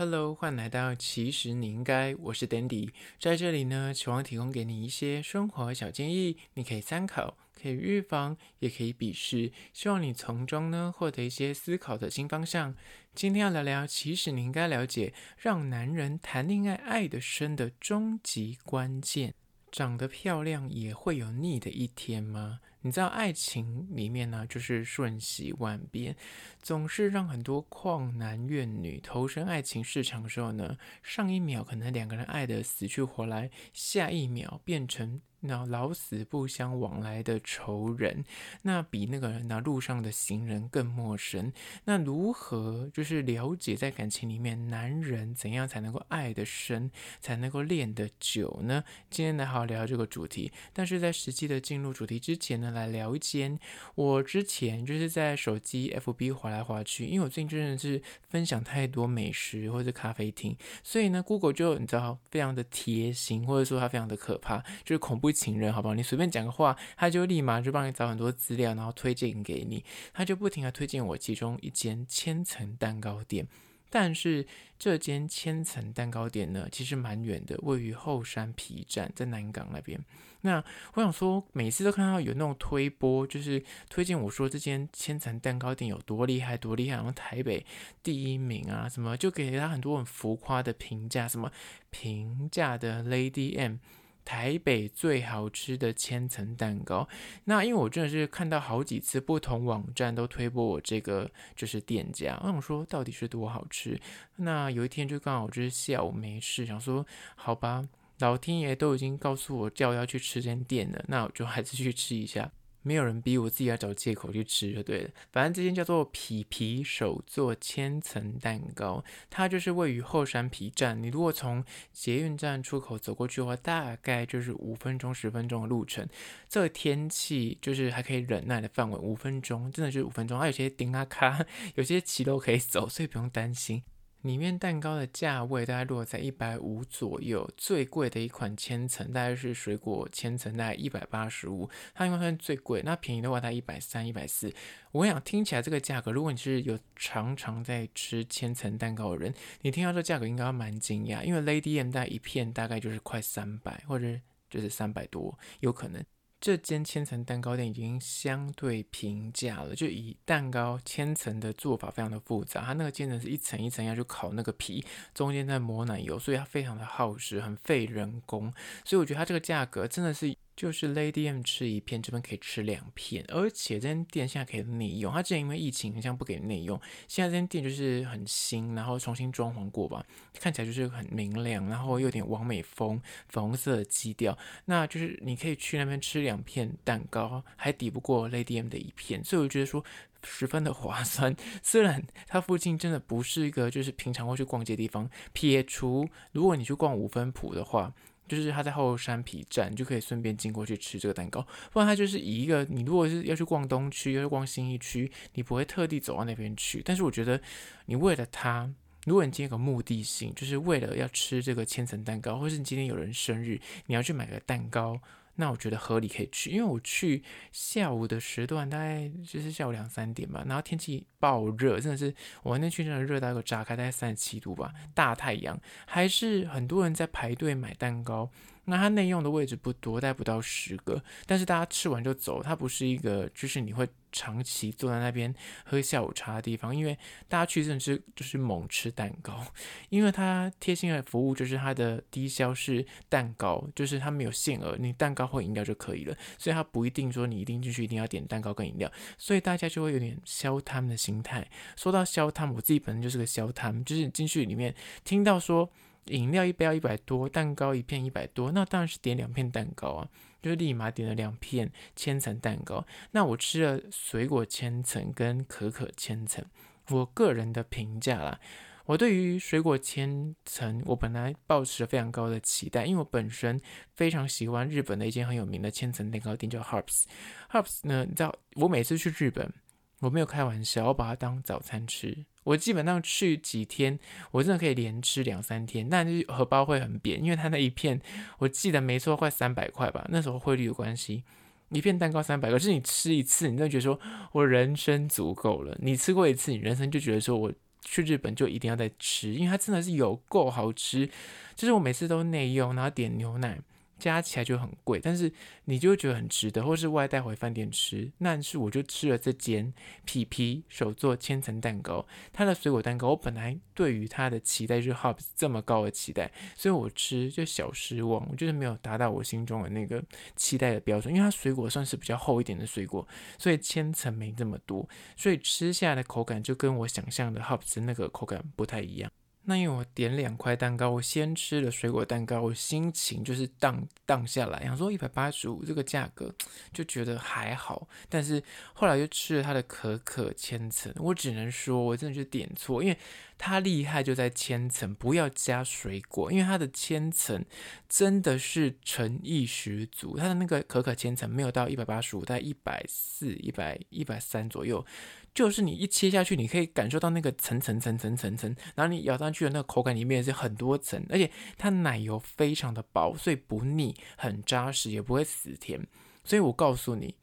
Hello，欢迎来到其实你应该，我是 Dandy，在这里呢，希望提供给你一些生活小建议，你可以参考，可以预防，也可以鄙视，希望你从中呢获得一些思考的新方向。今天要聊聊，其实你应该了解，让男人谈恋爱爱得深的终极关键。长得漂亮也会有腻的一天吗？你知道爱情里面呢，就是瞬息万变，总是让很多旷男怨女投身爱情市场的时候呢，上一秒可能两个人爱得死去活来，下一秒变成。那老死不相往来的仇人，那比那个那路上的行人更陌生。那如何就是了解在感情里面，男人怎样才能够爱得深，才能够恋得久呢？今天来好好聊这个主题。但是在实际的进入主题之前呢，来聊一间我之前就是在手机 FB 滑来滑去，因为我最近真的是分享太多美食或者咖啡厅，所以呢，Google 就你知道非常的贴心，或者说它非常的可怕，就是恐怖。情人，好不好？你随便讲个话，他就立马就帮你找很多资料，然后推荐给你。他就不停的推荐我其中一间千层蛋糕店，但是这间千层蛋糕店呢，其实蛮远的，位于后山皮站，在南港那边。那我想说，每次都看到有那种推播，就是推荐我说这间千层蛋糕店有多厉害，多厉害，然后台北第一名啊，什么就给他很多很浮夸的评价，什么平价的 Lady M。台北最好吃的千层蛋糕，那因为我真的是看到好几次不同网站都推播我这个就是店家，我想说到底是多好吃。那有一天就刚好就是下午没事，想说好吧，老天爷都已经告诉我叫我要去吃间店了，那我就还是去吃一下。没有人逼我自己要找借口去吃就对了。反正这间叫做皮皮手作千层蛋糕，它就是位于后山皮站。你如果从捷运站出口走过去的话，大概就是五分钟、十分钟的路程。这个天气就是还可以忍耐的范围，五分钟真的就是五分钟。还有些丁啊卡，有些骑都可以走，所以不用担心。里面蛋糕的价位大概落在一百五左右，最贵的一款千层大概是水果千层，大概一百八十五，它应该算最贵。那便宜的话，它一百三、一百四。我想听起来这个价格，如果你是有常常在吃千层蛋糕的人，你听到这价格应该蛮惊讶，因为 Lady M 大概一片大概就是快三百，或者就是三百多，有可能。这间千层蛋糕店已经相对平价了，就以蛋糕千层的做法非常的复杂，它那个千层是一层一层要去烤那个皮，中间再抹奶油，所以它非常的耗时，很费人工，所以我觉得它这个价格真的是。就是 Lady M 吃一片，这边可以吃两片，而且这间店现在可以内用。它之前因为疫情好像不给内用，现在这间店就是很新，然后重新装潢过吧，看起来就是很明亮，然后有点完美风，粉红色的基调。那就是你可以去那边吃两片蛋糕，还抵不过 Lady M 的一片，所以我觉得说十分的划算。虽然它附近真的不是一个就是平常会去逛街的地方，撇除如果你去逛五分埔的话。就是他在后山皮站，就可以顺便经过去吃这个蛋糕。不然他就是以一个你如果是要去逛东区，要去逛新一区，你不会特地走到那边去。但是我觉得你为了他，如果你今天有个目的性，就是为了要吃这个千层蛋糕，或是你今天有人生日，你要去买个蛋糕。那我觉得合理可以去，因为我去下午的时段，大概就是下午两三点吧，然后天气爆热，真的是我那天去真的热到个炸开，大概三十七度吧，大太阳，还是很多人在排队买蛋糕。那它内用的位置不多，大概不到十个，但是大家吃完就走，它不是一个就是你会长期坐在那边喝下午茶的地方，因为大家去真的是就是猛吃蛋糕，因为它贴心的服务就是它的低消是蛋糕，就是它没有限额，你蛋糕或饮料就可以了，所以它不一定说你一定进去一定要点蛋糕跟饮料，所以大家就会有点消摊的心态。说到消摊，我自己本身就是个消摊，就是进去里面听到说。饮料一杯要一百多，蛋糕一片一百多，那当然是点两片蛋糕啊，就立马点了两片千层蛋糕。那我吃了水果千层跟可可千层，我个人的评价啦，我对于水果千层，我本来抱持非常高的期待，因为我本身非常喜欢日本的一间很有名的千层蛋糕店叫 Harbs。Harbs 呢，你知道我每次去日本，我没有开玩笑，我把它当早餐吃。我基本上去几天，我真的可以连吃两三天，但是荷包会很扁，因为它那一片，我记得没错，快三百块吧。那时候汇率有关系，一片蛋糕三百块，可是你吃一次，你就觉得说我人生足够了。你吃过一次，你人生就觉得说我去日本就一定要再吃，因为它真的是有够好吃。就是我每次都内用，然后点牛奶。加起来就很贵，但是你就会觉得很值得，或是外带回饭店吃。那是我就吃了这间皮皮手做千层蛋糕，它的水果蛋糕，我本来对于它的期待就是 Hops 这么高的期待，所以我吃就小失望，我就是没有达到我心中的那个期待的标准。因为它水果算是比较厚一点的水果，所以千层没这么多，所以吃下来的口感就跟我想象的 Hops 那个口感不太一样。那因为我点两块蛋糕，我先吃了水果蛋糕，我心情就是荡荡下来，想说一百八十五这个价格就觉得还好，但是后来又吃了它的可可千层，我只能说我真的就点错，因为它厉害就在千层不要加水果，因为它的千层真的是诚意十足，它的那个可可千层没有到一百八十五，在一百四、一百一百三左右。就是你一切下去，你可以感受到那个层层层层层层，然后你咬上去的那个口感里面是很多层，而且它奶油非常的薄，所以不腻，很扎实，也不会死甜。所以我告诉你。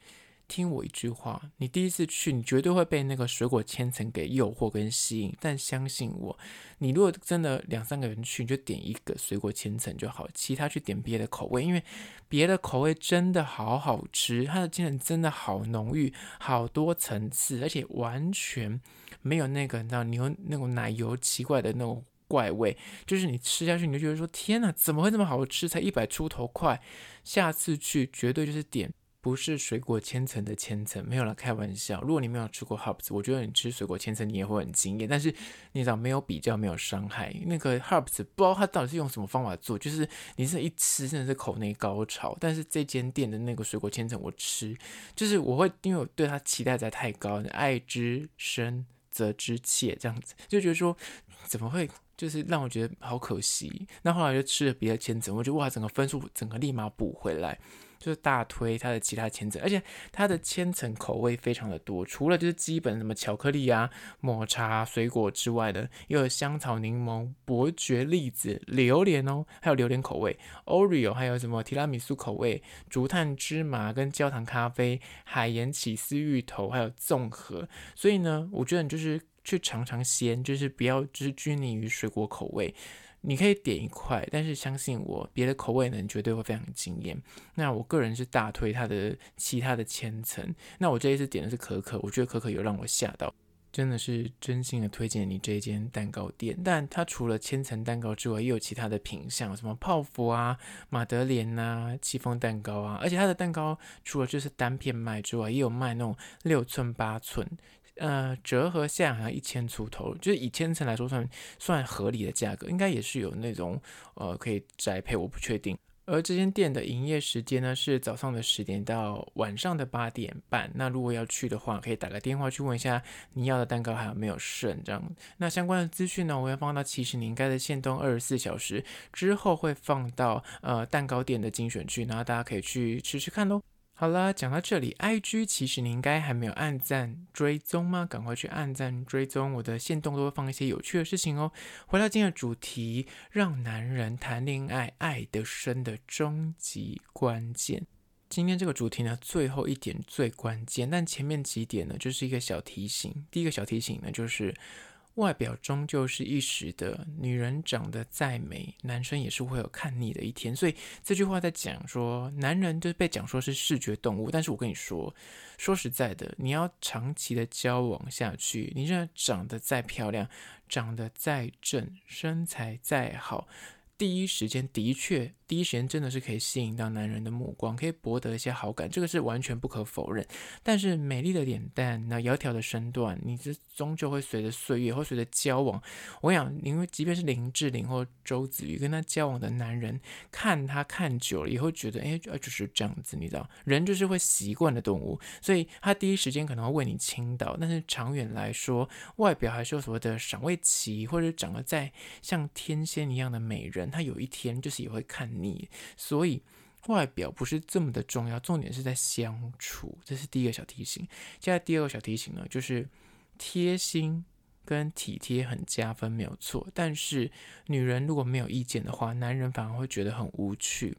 听我一句话，你第一次去，你绝对会被那个水果千层给诱惑跟吸引。但相信我，你如果真的两三个人去，你就点一个水果千层就好，其他去点别的口味，因为别的口味真的好好吃，它的千层真的好浓郁，好多层次，而且完全没有那个你知道，牛那种奶油奇怪的那种怪味，就是你吃下去你就觉得说天哪，怎么会这么好吃？才一百出头块，下次去绝对就是点。不是水果千层的千层，没有啦，开玩笑。如果你没有吃过 Hops，我觉得你吃水果千层你也会很惊艳。但是你知道，没有比较，没有伤害。那个 Hops 不知道它到底是用什么方法做，就是你是一吃真的是口内高潮。但是这间店的那个水果千层我吃，就是我会因为我对它期待在太高，爱之深责之切这样子，就觉得说怎么会就是让我觉得好可惜。那后来就吃了别的千层，我觉得哇，整个分数整个立马补回来。就是大推它的其他千层，而且它的千层口味非常的多，除了就是基本什么巧克力啊、抹茶、水果之外的，又有香草、柠檬、伯爵栗子、榴莲哦，还有榴莲口味、Oreo，还有什么提拉米苏口味、竹炭芝麻跟焦糖咖啡、海盐起司芋头，还有综合。所以呢，我觉得你就是去尝尝鲜，就是不要就是拘泥于水果口味。你可以点一块，但是相信我，别的口味呢，你绝对会非常惊艳。那我个人是大推它的其他的千层。那我这一次点的是可可，我觉得可可有让我吓到，真的是真心的推荐你这间蛋糕店。但它除了千层蛋糕之外，也有其他的品项，什么泡芙啊、马德莲啊、戚风蛋糕啊。而且它的蛋糕除了就是单片卖之外，也有卖那种六寸、八寸。呃，折合下好像一千出头，就是以千层来说算算合理的价格，应该也是有那种呃可以宅配，我不确定。而这间店的营业时间呢是早上的十点到晚上的八点半。那如果要去的话，可以打个电话去问一下你要的蛋糕还有没有剩这样。那相关的资讯呢，我会放到其实你应该在限动二十四小时之后会放到呃蛋糕店的精选区，然后大家可以去吃吃看喽。好了，讲到这里，IG 其实你应该还没有按赞追踪吗？赶快去按赞追踪，我的线动都会放一些有趣的事情哦。回到今天的主题，让男人谈恋爱爱得深的终极关键。今天这个主题呢，最后一点最关键，但前面几点呢，就是一个小提醒。第一个小提醒呢，就是。外表终究是一时的，女人长得再美，男生也是会有看腻的一天。所以这句话在讲说，男人就是被讲说是视觉动物。但是我跟你说，说实在的，你要长期的交往下去，你这长得再漂亮，长得再正，身材再好，第一时间的确。第一时间真的是可以吸引到男人的目光，可以博得一些好感，这个是完全不可否认。但是美丽的脸蛋，那窈窕的身段，你这终究会随着岁月，或随着交往。我想，因为即便是林志玲或周子瑜跟他交往的男人，看他看久了，也会觉得，哎，就是这样子，你知道，人就是会习惯的动物，所以他第一时间可能会为你倾倒。但是长远来说，外表还是有所谓的赏味期，或者长得再像天仙一样的美人，他有一天就是也会看。你所以外表不是这么的重要，重点是在相处，这是第一个小提醒。现在第二个小提醒呢，就是贴心跟体贴很加分，没有错。但是女人如果没有意见的话，男人反而会觉得很无趣。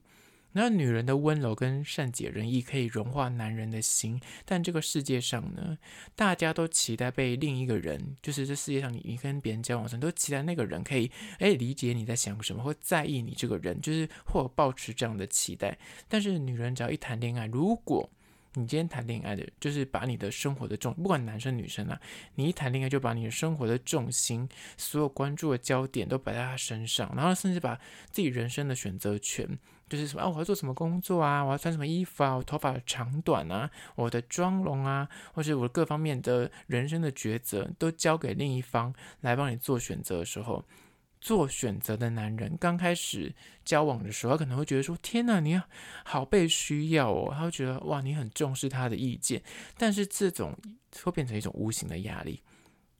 那女人的温柔跟善解人意可以融化男人的心，但这个世界上呢，大家都期待被另一个人，就是这世界上你你跟别人交往时，都期待那个人可以诶理解你在想什么，或在意你这个人，就是或保持这样的期待。但是女人只要一谈恋爱，如果你今天谈恋爱的，就是把你的生活的重，不管男生女生啊，你一谈恋爱就把你的生活的重心、所有关注的焦点都摆在他身上，然后甚至把自己人生的选择权，就是什么啊，我要做什么工作啊，我要穿什么衣服啊，我头发长短啊，我的妆容啊，或是我各方面的人生的抉择，都交给另一方来帮你做选择的时候。做选择的男人刚开始交往的时候，他可能会觉得说：“天哪，你好被需要哦。”他会觉得：“哇，你很重视他的意见。”但是这种会变成一种无形的压力。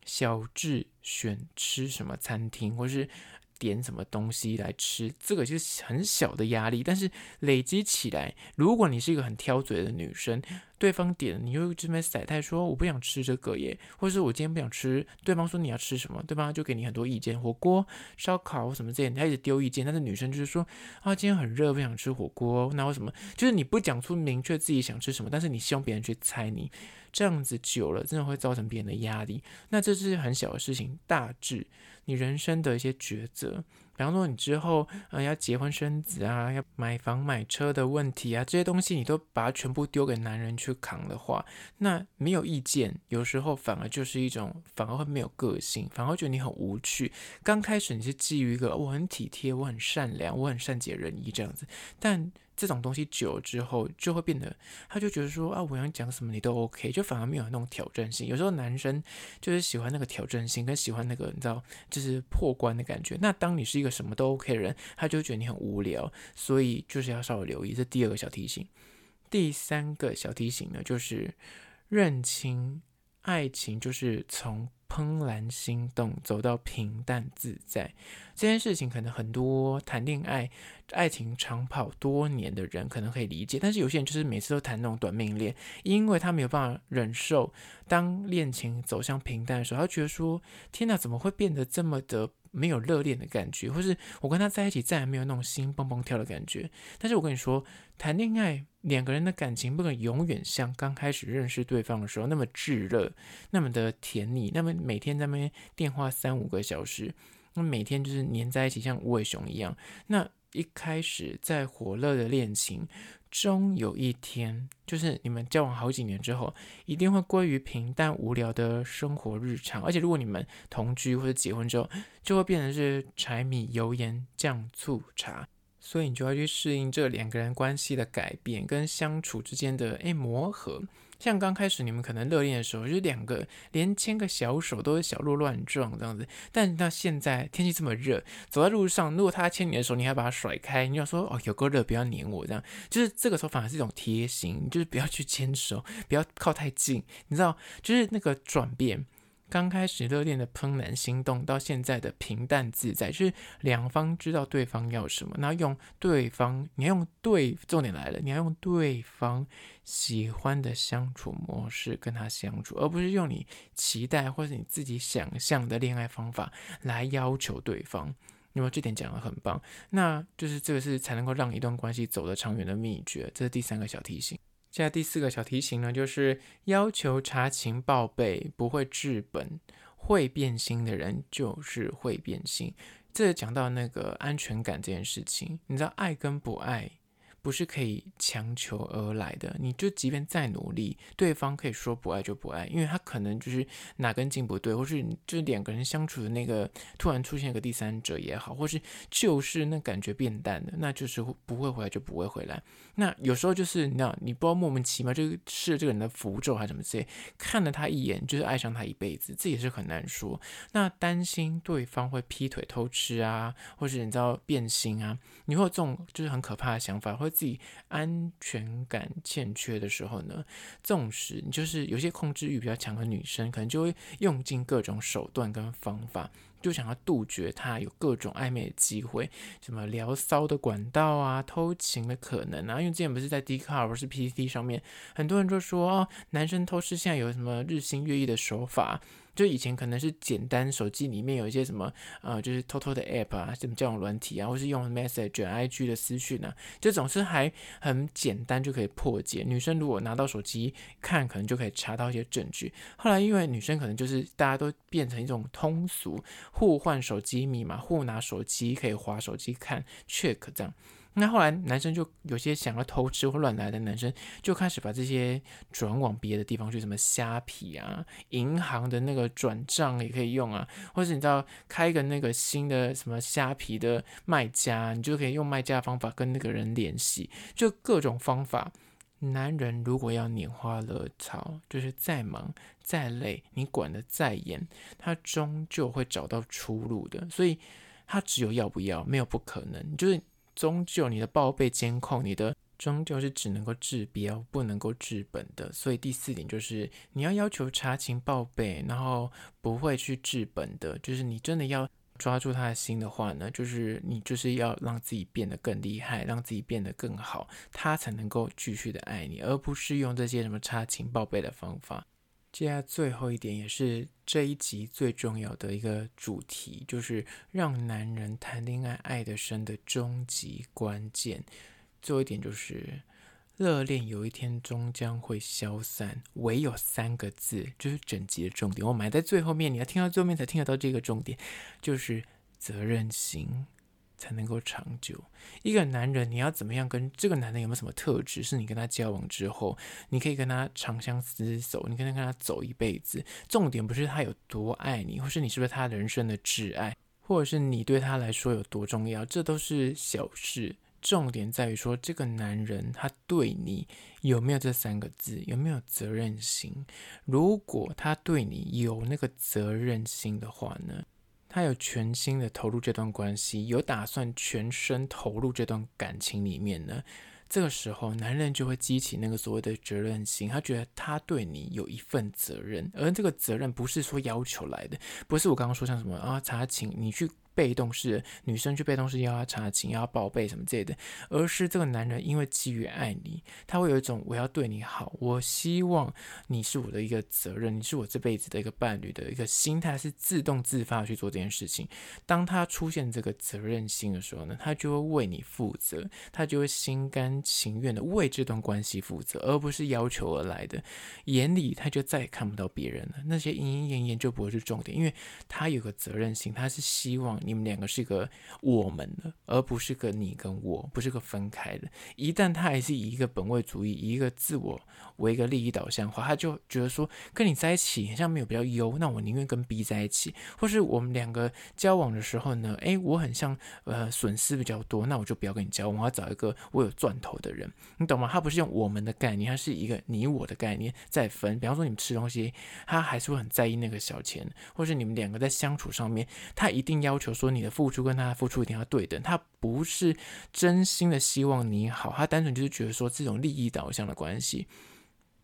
小智选吃什么餐厅，或是点什么东西来吃，这个就是很小的压力，但是累积起来，如果你是一个很挑嘴的女生。对方点，你又这边甩态说我不想吃这个耶，或者是我今天不想吃。对方说你要吃什么，对方就给你很多意见，火锅、烧烤什么这些，他一直丢意见。但是女生就是说啊，今天很热，不想吃火锅。那为什么？就是你不讲出明确自己想吃什么，但是你希望别人去猜你，这样子久了，真的会造成别人的压力。那这是很小的事情，大致你人生的一些抉择。比方说，你之后呃要结婚生子啊，要买房买车的问题啊，这些东西你都把它全部丢给男人去扛的话，那没有意见，有时候反而就是一种，反而会没有个性，反而觉得你很无趣。刚开始你是基于一个我很体贴，我很善良，我很善解人意这样子，但。这种东西久了之后，就会变得，他就觉得说啊，我想讲什么你都 OK，就反而没有那种挑战性。有时候男生就是喜欢那个挑战性，跟喜欢那个你知道，就是破关的感觉。那当你是一个什么都 OK 的人，他就觉得你很无聊，所以就是要稍微留意。这第二个小提醒。第三个小提醒呢，就是认清爱情就是从。怦然心动，走到平淡自在这件事情，可能很多谈恋爱、爱情长跑多年的人可能可以理解，但是有些人就是每次都谈那种短命恋，因为他没有办法忍受当恋情走向平淡的时候，他觉得说：“天哪，怎么会变得这么的？”没有热恋的感觉，或是我跟他在一起再也没有那种心蹦蹦跳的感觉。但是我跟你说，谈恋爱两个人的感情不能永远像刚开始认识对方的时候那么炙热，那么的甜蜜，那么每天在那边电话三五个小时，那每天就是黏在一起，像无尾熊一样。那一开始在火热的恋情。终有一天，就是你们交往好几年之后，一定会归于平淡无聊的生活日常。而且，如果你们同居或者结婚之后，就会变成是柴米油盐酱醋茶。所以，你就要去适应这两个人关系的改变跟相处之间的诶磨合。像刚开始你们可能热恋的时候，就两个连牵个小手都是小鹿乱撞这样子。但到现在天气这么热，走在路上，如果他牵你的手，你还把他甩开，你要说哦，有够热，不要黏我这样。就是这个时候反而是一种贴心，就是不要去牵手，不要靠太近，你知道，就是那个转变。刚开始热恋的怦然心动，到现在的平淡自在，就是两方知道对方要什么，然后用对方，你要用对，重点来了，你要用对方喜欢的相处模式跟他相处，而不是用你期待或者你自己想象的恋爱方法来要求对方。因为这点讲得很棒，那就是这个是才能够让一段关系走得长远的秘诀。这是第三个小提醒。现在第四个小提醒呢，就是要求查情报备，不会治本，会变心的人就是会变心。这讲到那个安全感这件事情，你知道爱跟不爱，不是可以强求而来的，你就即便再努力，对方可以说不爱就不爱，因为他可能就是哪根筋不对，或是这两个人相处的那个突然出现一个第三者也好，或是就是那感觉变淡的，那就是不会回来就不会回来。那有时候就是你知道，你不知道莫名其妙就是这个人的符咒还是什么之类，看了他一眼就是爱上他一辈子，这也是很难说。那担心对方会劈腿偷吃啊，或是你知道变心啊，你会有这种就是很可怕的想法，会。自己安全感欠缺的时候呢，纵使你就是有些控制欲比较强的女生，可能就会用尽各种手段跟方法，就想要杜绝他有各种暧昧的机会，什么聊骚的管道啊，偷情的可能啊。因为之前不是在 Dcard 或是 PTT 上面，很多人就说哦，男生偷吃现在有什么日新月异的手法。就以前可能是简单手机里面有一些什么呃，就是偷偷的 app 啊，什么交友软体啊，或是用 message、IG 的私讯啊，这种是还很简单就可以破解。女生如果拿到手机看，可能就可以查到一些证据。后来因为女生可能就是大家都变成一种通俗，互换手机密码，互拿手机可以划手机看 check 这样。那后来，男生就有些想要偷吃或乱来的男生，就开始把这些转往别的地方去，什么虾皮啊、银行的那个转账也可以用啊，或者你知道开一个那个新的什么虾皮的卖家，你就可以用卖家的方法跟那个人联系，就各种方法。男人如果要拈花惹草，就是再忙再累，你管得再严，他终究会找到出路的。所以，他只有要不要，没有不可能，就是。终究你的报备监控，你的终究是只能够治标，不能够治本的。所以第四点就是你要要求查情报备，然后不会去治本的。就是你真的要抓住他的心的话呢，就是你就是要让自己变得更厉害，让自己变得更好，他才能够继续的爱你，而不是用这些什么查情报备的方法。接下最后一点也是这一集最重要的一个主题，就是让男人谈恋爱爱得深的终极关键。最后一点就是，热恋有一天终将会消散，唯有三个字，就是整集的重点。我埋在最后面，你要听到最后面才听得到这个重点，就是责任心。才能够长久。一个男人，你要怎么样跟这个男人有没有什么特质，是你跟他交往之后，你可以跟他长相厮守，你可以跟他走一辈子。重点不是他有多爱你，或是你是不是他人生的挚爱，或者是你对他来说有多重要，这都是小事。重点在于说，这个男人他对你有没有这三个字，有没有责任心。如果他对你有那个责任心的话呢，他有全心的投入这段关系，有打算全身投入这段感情里面呢，这个时候男人就会激起那个所谓的责任心，他觉得他对你有一份责任，而这个责任不是说要求来的，不是我刚刚说像什么啊查情你去。被动式女生去被动式要他查情，要报备什么之类的，而是这个男人因为基于爱你，他会有一种我要对你好，我希望你是我的一个责任，你是我这辈子的一个伴侣的一个心态，是自动自发去做这件事情。当他出现这个责任心的时候呢，他就会为你负责，他就会心甘情愿的为这段关系负责，而不是要求而来的。眼里他就再也看不到别人了，那些莺莺燕燕就不会是重点，因为他有个责任心，他是希望。你们两个是个我们的，而不是个你跟我，不是个分开的。一旦他还是以一个本位主义、以一个自我为一个利益导向的话，他就觉得说跟你在一起好像没有比较优，那我宁愿跟 B 在一起。或是我们两个交往的时候呢，诶，我很像呃损失比较多，那我就不要跟你交往，我要找一个我有赚头的人，你懂吗？他不是用我们的概念，他是一个你我的概念在分。比方说你们吃东西，他还是会很在意那个小钱，或是你们两个在相处上面，他一定要求。说你的付出跟他的付出一定要对等，他不是真心的希望你好，他单纯就是觉得说这种利益导向的关系。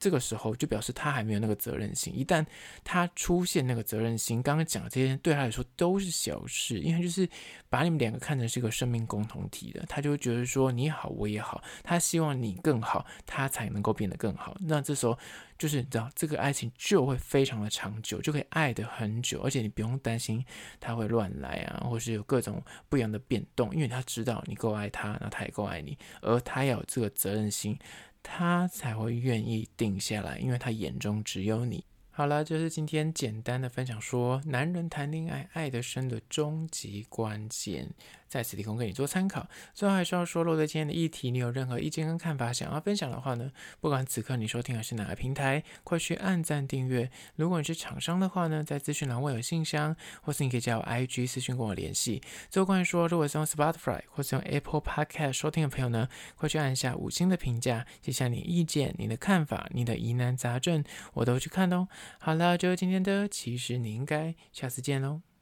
这个时候就表示他还没有那个责任心。一旦他出现那个责任心，刚刚讲的这些对他来说都是小事，因为就是把你们两个看成是一个生命共同体的，他就会觉得说你好我也好，他希望你更好，他才能够变得更好。那这时候就是你知道这个爱情就会非常的长久，就可以爱得很久，而且你不用担心他会乱来啊，或是有各种不一样的变动，因为他知道你够爱他，那他也够爱你，而他要有这个责任心。他才会愿意定下来，因为他眼中只有你。好了，就是今天简单的分享，说男人谈恋爱爱得深的终极关键。在此提供给你做参考。最后还是要说，若对今天的议题你有任何意见跟看法想要分享的话呢，不管此刻你收听的是哪个平台，快去按赞订阅。如果你是厂商的话呢，在资讯栏位有信箱，或是你可以加我 IG 私讯跟我联系。最后关于说，如果是用 Spotify 或是用 Apple Podcast 收听的朋友呢，快去按下五星的评价，写下你意见、你的看法、你的疑难杂症，我都去看哦。好了，就今天的，其实你应该下次见喽。